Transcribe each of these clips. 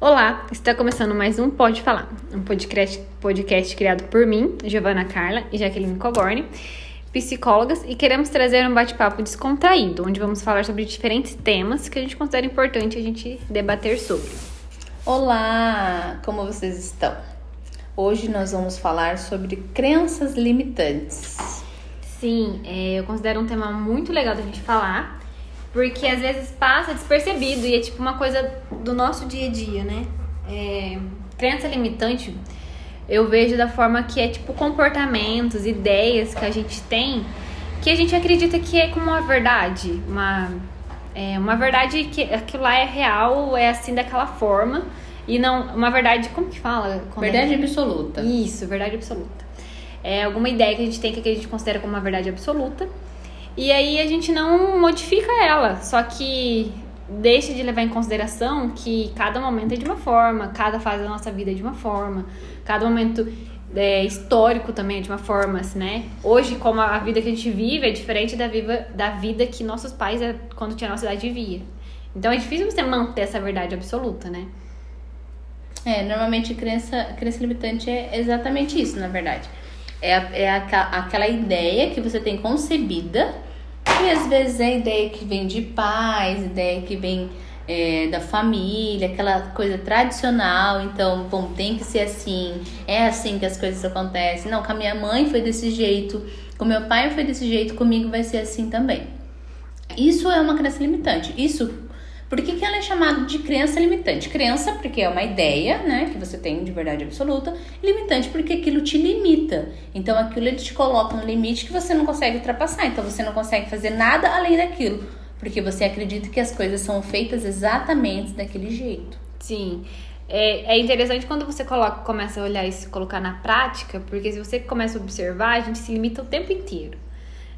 Olá, está começando mais um Pode Falar, um podcast, podcast criado por mim, Giovana Carla e Jaqueline Coborne, psicólogas, e queremos trazer um bate-papo descontraído, onde vamos falar sobre diferentes temas que a gente considera importante a gente debater sobre. Olá, como vocês estão? Hoje nós vamos falar sobre crenças limitantes. Sim, é, eu considero um tema muito legal da gente falar, porque às vezes passa despercebido e é tipo uma coisa do nosso dia a dia, né? É, crença limitante, eu vejo da forma que é tipo comportamentos, ideias que a gente tem que a gente acredita que é como uma verdade, uma, é, uma verdade que aquilo lá é real, é assim daquela forma. E não, uma verdade, como que fala? verdade é? absoluta. Isso, verdade absoluta. É alguma ideia que a gente tem que a gente considera como uma verdade absoluta. E aí a gente não modifica ela, só que deixa de levar em consideração que cada momento é de uma forma, cada fase da nossa vida é de uma forma, cada momento é, histórico também é de uma forma, assim, né? Hoje, como a vida que a gente vive é diferente da, viva, da vida que nossos pais, é, quando tinha a nossa idade, vivia. Então é difícil você manter essa verdade absoluta, né? É, normalmente crença, crença limitante é exatamente isso, na verdade. É, é aquela ideia que você tem concebida e às vezes é ideia que vem de pais, ideia que vem é, da família, aquela coisa tradicional, então, bom, tem que ser assim, é assim que as coisas acontecem. Não, com a minha mãe foi desse jeito, com meu pai foi desse jeito, comigo vai ser assim também. Isso é uma crença limitante. Isso por que, que ela é chamada de crença limitante? Crença porque é uma ideia, né, que você tem de verdade absoluta, limitante porque aquilo te limita. Então aquilo ele te coloca um limite que você não consegue ultrapassar. Então você não consegue fazer nada além daquilo, porque você acredita que as coisas são feitas exatamente daquele jeito. Sim. É, é interessante quando você coloca, começa a olhar se colocar na prática, porque se você começa a observar, a gente se limita o tempo inteiro.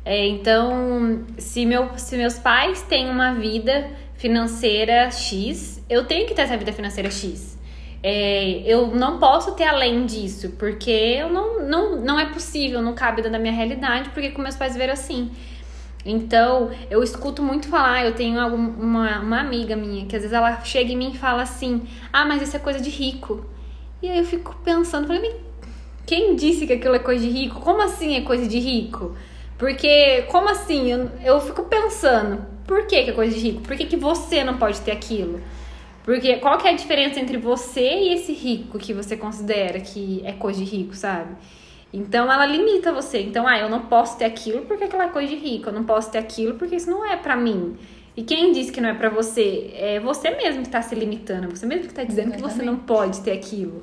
É, então, se, meu, se meus pais têm uma vida financeira X, eu tenho que ter essa vida financeira X. É, eu não posso ter além disso, porque eu não, não, não é possível, não cabe dentro da minha realidade, porque com meus pais viram assim. Então, eu escuto muito falar, eu tenho uma, uma amiga minha, que às vezes ela chega em mim e fala assim, ah, mas isso é coisa de rico. E aí eu fico pensando, falei, quem disse que aquilo é coisa de rico? Como assim é coisa de rico? Porque, como assim? Eu, eu fico pensando, por que, que é coisa de rico? Por que, que você não pode ter aquilo? Porque qual que é a diferença entre você e esse rico que você considera que é coisa de rico, sabe? Então ela limita você. Então, ah, eu não posso ter aquilo porque aquela é coisa de rico. Eu não posso ter aquilo porque isso não é para mim. E quem disse que não é para você? É você mesmo que tá se limitando. Você mesmo que tá dizendo Exatamente. que você não pode ter aquilo.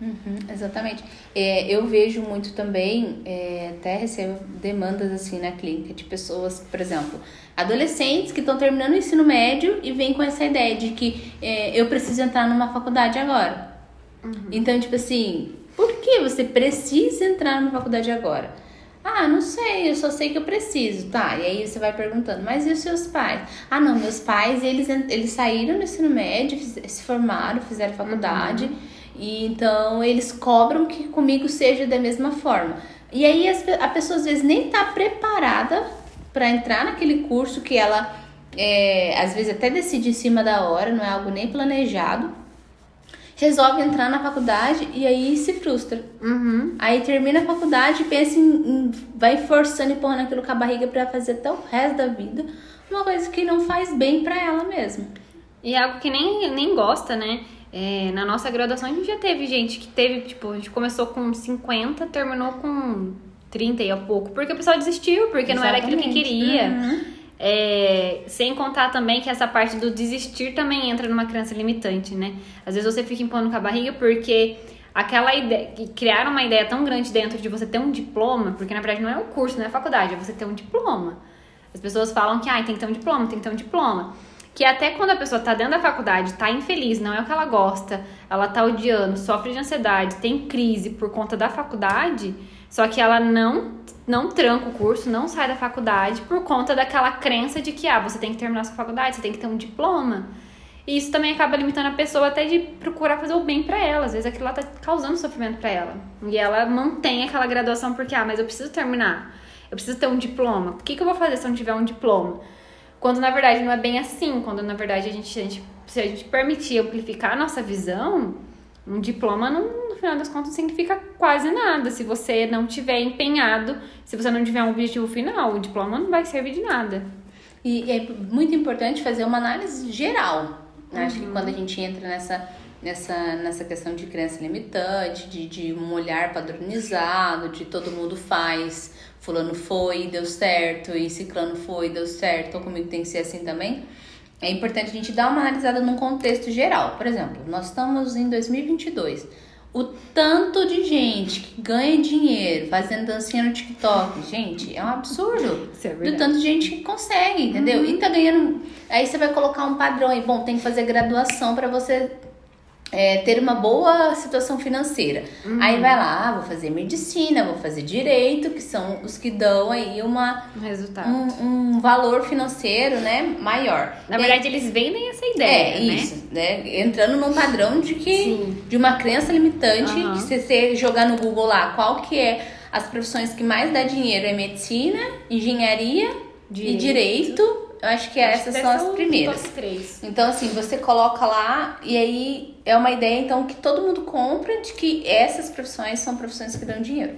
Uhum, exatamente. É, eu vejo muito também, é, até recebo demandas assim na clínica de pessoas, por exemplo, adolescentes que estão terminando o ensino médio e vêm com essa ideia de que é, eu preciso entrar numa faculdade agora. Uhum. Então, tipo assim, por que você precisa entrar numa faculdade agora? Ah, não sei, eu só sei que eu preciso. Tá, e aí você vai perguntando, mas e os seus pais? Ah, não, meus pais, eles, eles saíram do ensino médio, se formaram, fizeram faculdade. Uhum e então eles cobram que comigo seja da mesma forma. E aí a pessoa às vezes nem está preparada para entrar naquele curso que ela é, às vezes até decide em cima da hora, não é algo nem planejado. Resolve entrar na faculdade e aí se frustra. Uhum. Aí termina a faculdade e pensa em, em vai forçando e empurrando aquilo com a barriga para fazer até o resto da vida. Uma coisa que não faz bem para ela mesma. E é algo que nem, nem gosta, né? É, na nossa graduação a gente já teve gente que teve, tipo, a gente começou com 50, terminou com 30 e a pouco, porque o pessoal desistiu, porque Exatamente. não era aquilo que queria. Uhum. É, sem contar também que essa parte do desistir também entra numa crença limitante, né? Às vezes você fica impondo com a barriga porque aquela ideia, criar uma ideia tão grande dentro de você ter um diploma, porque na verdade não é o curso, não é a faculdade, é você ter um diploma. As pessoas falam que ah, tem que ter um diploma, tem que ter um diploma que até quando a pessoa tá dentro da faculdade, tá infeliz, não é o que ela gosta, ela tá odiando, sofre de ansiedade, tem crise por conta da faculdade, só que ela não não tranca o curso, não sai da faculdade por conta daquela crença de que ah, você tem que terminar sua faculdade, você tem que ter um diploma. E isso também acaba limitando a pessoa até de procurar fazer o bem para ela. Às vezes aquilo lá tá causando sofrimento para ela. E ela mantém aquela graduação porque, ah, mas eu preciso terminar. Eu preciso ter um diploma. O que, que eu vou fazer se eu não tiver um diploma? Quando na verdade não é bem assim, quando na verdade a gente, a gente se a gente permitir amplificar a nossa visão, um diploma, não, no final das contas, significa quase nada. Se você não tiver empenhado, se você não tiver um objetivo final, o diploma não vai servir de nada. E é muito importante fazer uma análise geral. Uhum. Acho que uhum. quando a gente entra nessa, nessa, nessa questão de crença limitante, de, de um olhar padronizado, de todo mundo faz, fulano foi, deu certo, e ciclano foi, deu certo, então comigo tem que ser assim também é importante a gente dar uma analisada num contexto geral. Por exemplo, nós estamos em 2022. O tanto de gente que ganha dinheiro fazendo dancinha no TikTok, gente, é um absurdo. Isso é do tanto de gente que consegue, entendeu? Uhum. E tá ganhando. Aí você vai colocar um padrão aí, bom, tem que fazer graduação para você é, ter uma boa situação financeira. Uhum. Aí vai lá, ah, vou fazer medicina, vou fazer direito, que são os que dão aí uma, um resultado. Um, um valor financeiro, né, maior. Na e verdade, aí, eles vendem essa ideia, é, né? isso, né? Entrando num padrão de que Sim. de uma crença limitante, uhum. que se você jogar no Google lá, qual que é as profissões que mais dá dinheiro é medicina, engenharia direito. e direito eu acho que acho essas que são as primeiras. Três. Então, assim, você coloca lá e aí é uma ideia, então, que todo mundo compra de que essas profissões são profissões que dão dinheiro.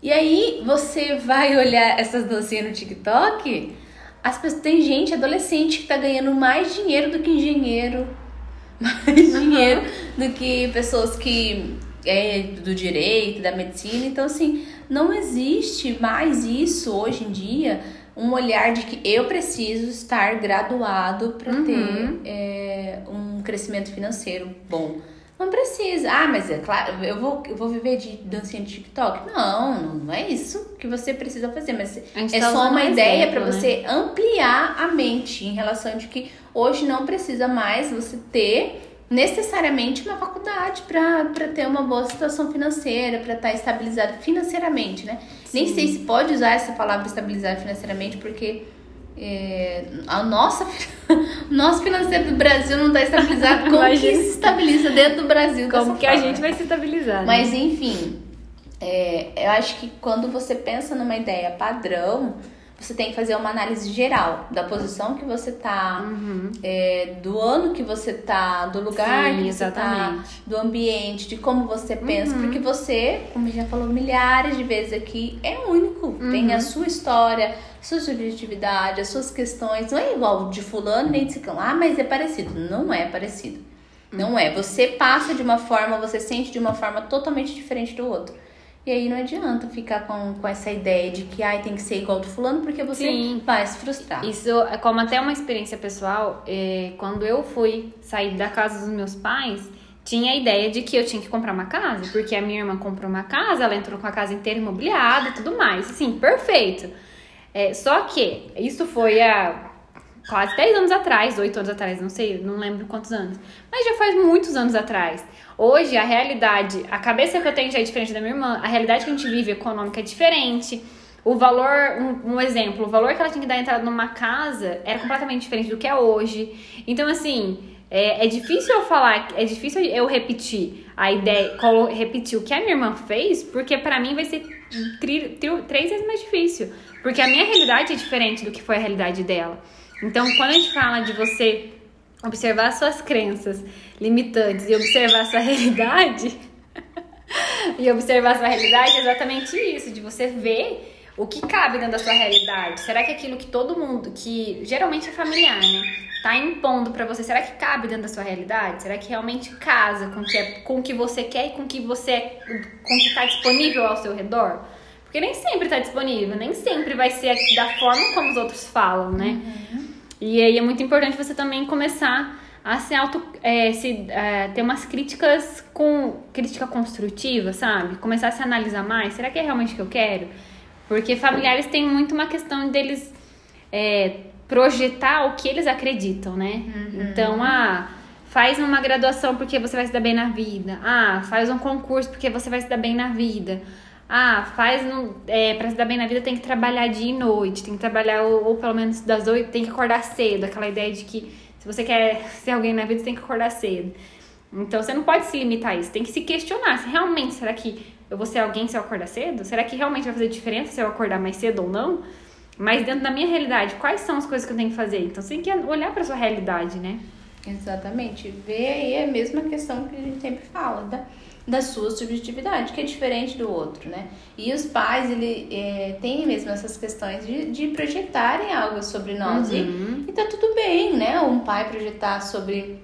E aí você vai olhar essas dancinhas no TikTok, as pessoas, tem gente, adolescente, que tá ganhando mais dinheiro do que engenheiro, mais uhum. dinheiro do que pessoas que é do direito, da medicina. Então, assim, não existe mais isso hoje em dia um olhar de que eu preciso estar graduado para uhum. ter é, um crescimento financeiro bom. Não precisa. Ah, mas é claro, eu vou, eu vou viver de dancinha de TikTok. Não, não é isso que você precisa fazer. Mas é tá só uma ideia para né? você ampliar a mente em relação de que hoje não precisa mais você ter necessariamente uma faculdade para ter uma boa situação financeira, para estar tá estabilizado financeiramente, né? Sim. Nem sei se pode usar essa palavra estabilizado financeiramente, porque é, a nossa, o nosso financeiro do Brasil não está estabilizado. Como que se estabiliza dentro do Brasil? Como que forma? a gente vai se estabilizar? Né? Mas enfim, é, eu acho que quando você pensa numa ideia padrão, você tem que fazer uma análise geral da posição que você tá, uhum. é, do ano que você tá, do lugar Sim, que você exatamente. tá, do ambiente, de como você pensa, uhum. porque você, como já falou milhares de vezes aqui, é único, uhum. tem a sua história, sua subjetividade, as suas questões, não é igual de fulano nem de ciclano, ah, mas é parecido, não é parecido. Não é. Você passa de uma forma, você sente de uma forma totalmente diferente do outro. E aí não adianta ficar com, com essa ideia de que ai, tem que ser igual do fulano, porque você Sim. vai se frustrar. Isso, é como até uma experiência pessoal, é, quando eu fui sair da casa dos meus pais, tinha a ideia de que eu tinha que comprar uma casa, porque a minha irmã comprou uma casa, ela entrou com a casa inteira imobiliada e tudo mais. Assim, perfeito. É, só que isso foi há quase 10 anos atrás, 8 anos atrás, não sei, não lembro quantos anos. Mas já faz muitos anos atrás. Hoje, a realidade, a cabeça que eu tenho já é diferente da minha irmã, a realidade que a gente vive econômica é diferente. O valor, um, um, exemplo, o valor que ela tinha que dar entrada numa casa era completamente diferente do que é hoje. Então, assim, é, é difícil eu falar, é difícil eu repetir a ideia, repetir o que a minha irmã fez, porque para mim vai ser tri, tri, três vezes mais difícil. Porque a minha realidade é diferente do que foi a realidade dela. Então, quando a gente fala de você observar suas crenças limitantes e observar sua realidade, e observar sua realidade é exatamente isso, de você ver o que cabe dentro da sua realidade. Será que aquilo que todo mundo, que geralmente é familiar, né, tá impondo para você, será que cabe dentro da sua realidade? Será que realmente casa com que é, com o que você quer e com que você com que tá disponível ao seu redor? Porque nem sempre tá disponível, nem sempre vai ser da forma como os outros falam, né? Uhum. E aí é muito importante você também começar a se auto é, se, é, ter umas críticas com crítica construtiva, sabe? Começar a se analisar mais. Será que é realmente o que eu quero? Porque familiares têm muito uma questão deles é, projetar o que eles acreditam, né? Uhum. Então, ah, faz uma graduação porque você vai se dar bem na vida. Ah, faz um concurso porque você vai se dar bem na vida. Ah, faz no, é, pra se dar bem na vida tem que trabalhar dia e noite, tem que trabalhar ou, ou pelo menos das oito, tem que acordar cedo, aquela ideia de que se você quer ser alguém na vida, você tem que acordar cedo. Então você não pode se limitar a isso, tem que se questionar se realmente será que eu vou ser alguém se eu acordar cedo? Será que realmente vai fazer diferença se eu acordar mais cedo ou não? Mas dentro da minha realidade, quais são as coisas que eu tenho que fazer? Então você tem que olhar para sua realidade, né? Exatamente. Vê aí a mesma questão que a gente sempre fala, da, da sua subjetividade, que é diferente do outro, né? E os pais, ele é, têm mesmo essas questões de, de projetarem algo sobre nós. Uhum. E, e tá tudo bem, né? Um pai projetar sobre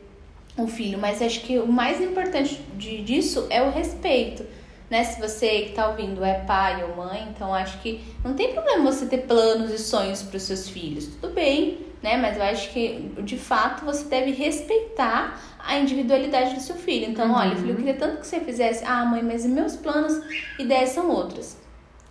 o filho, mas acho que o mais importante de, disso é o respeito. Né? Se você que tá ouvindo é pai ou mãe, então acho que não tem problema você ter planos e sonhos para os seus filhos. Tudo bem, né? Mas eu acho que de fato você deve respeitar a individualidade do seu filho. Então, uhum. olha, filho, eu queria tanto que você fizesse, ah, mãe, mas meus planos e ideias são outras.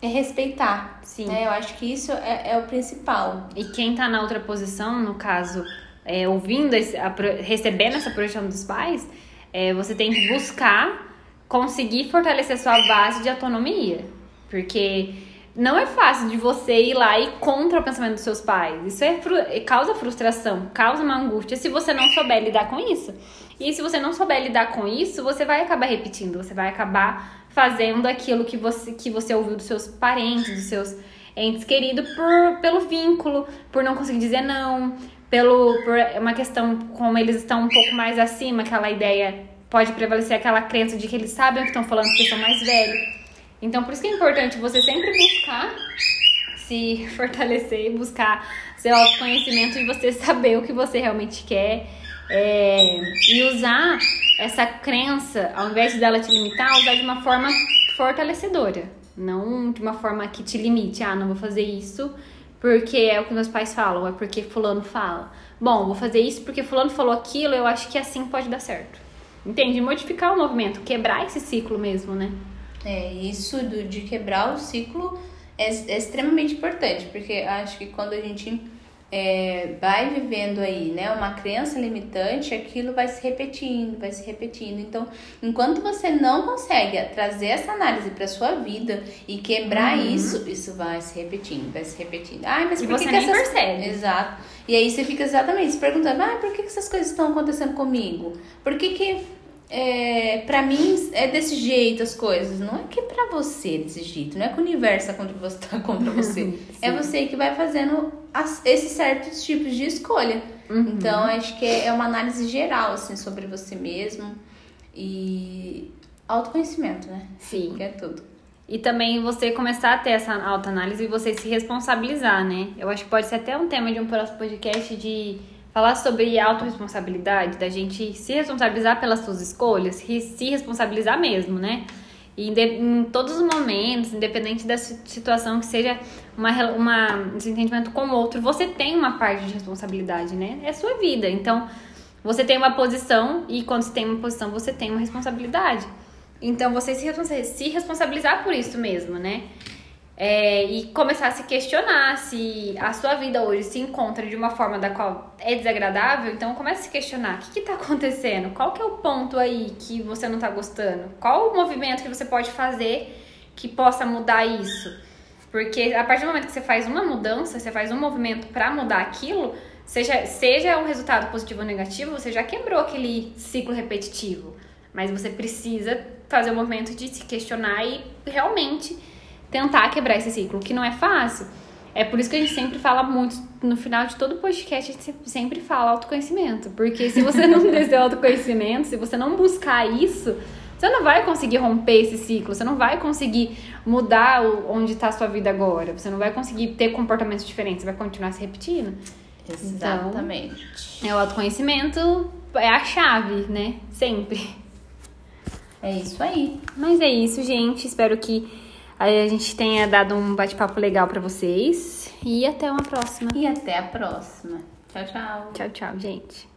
É respeitar. Sim. Né? Eu acho que isso é, é o principal. E quem tá na outra posição, no caso, é, ouvindo, esse, a, recebendo essa projeção dos pais, é, você tem que buscar conseguir fortalecer sua base de autonomia. Porque não é fácil de você ir lá e contra o pensamento dos seus pais. Isso é, é, causa frustração, causa uma angústia se você não souber lidar com isso. E se você não souber lidar com isso, você vai acabar repetindo, você vai acabar fazendo aquilo que você, que você ouviu dos seus parentes, dos seus entes queridos, por, pelo vínculo, por não conseguir dizer não, pelo, por uma questão como eles estão um pouco mais acima, aquela ideia pode prevalecer aquela crença de que eles sabem o que estão falando porque são mais velhos. Então, por isso que é importante você sempre buscar se fortalecer, buscar seu autoconhecimento e você saber o que você realmente quer. É, e usar essa crença, ao invés de dela te limitar, usar de uma forma fortalecedora. Não de uma forma que te limite. Ah, não vou fazer isso porque é o que meus pais falam, é porque fulano fala. Bom, vou fazer isso porque fulano falou aquilo, eu acho que assim pode dar certo. Entende? Modificar o movimento, quebrar esse ciclo mesmo, né? É, isso do, de quebrar o ciclo é, é extremamente importante, porque acho que quando a gente é, vai vivendo aí, né, uma crença limitante, aquilo vai se repetindo, vai se repetindo. Então, enquanto você não consegue trazer essa análise para sua vida e quebrar uhum. isso, isso vai se repetindo, vai se repetindo. Ai, mas e por você que, nem que essas... percebe? Exato. E aí você fica exatamente se perguntando, ah, por que, que essas coisas estão acontecendo comigo? Por que que é, para mim é desse jeito as coisas. Não é que é pra você é desse jeito, não é que o universo tá contra você, tá contra você. é você que vai fazendo as, esses certos tipos de escolha. Uhum. Então acho que é, é uma análise geral assim sobre você mesmo e autoconhecimento, né? Sim. Que é tudo. E também você começar a ter essa autoanálise e você se responsabilizar, né? Eu acho que pode ser até um tema de um próximo podcast de falar sobre autorresponsabilidade, da gente se responsabilizar pelas suas escolhas, se responsabilizar mesmo, né? E em todos os momentos, independente da situação que seja uma, uma desentendimento com o outro, você tem uma parte de responsabilidade, né? É sua vida. Então, você tem uma posição e quando você tem uma posição, você tem uma responsabilidade. Então, você se, se responsabilizar por isso mesmo, né? É, e começar a se questionar se a sua vida hoje se encontra de uma forma da qual é desagradável, então comece a se questionar o que está acontecendo, qual que é o ponto aí que você não está gostando, qual o movimento que você pode fazer que possa mudar isso. Porque a partir do momento que você faz uma mudança, você faz um movimento para mudar aquilo, seja, seja um resultado positivo ou negativo, você já quebrou aquele ciclo repetitivo. Mas você precisa fazer o movimento de se questionar e realmente tentar quebrar esse ciclo, que não é fácil. É por isso que a gente sempre fala muito, no final de todo podcast, a gente sempre fala autoconhecimento. Porque se você não seu autoconhecimento, se você não buscar isso, você não vai conseguir romper esse ciclo, você não vai conseguir mudar onde está a sua vida agora, você não vai conseguir ter comportamentos diferentes, você vai continuar se repetindo. Exatamente. Então, é o autoconhecimento é a chave, né? Sempre. É isso aí. Mas é isso, gente. Espero que a gente tenha dado um bate-papo legal para vocês. E até uma próxima. E até a próxima. Tchau, tchau. Tchau, tchau, gente.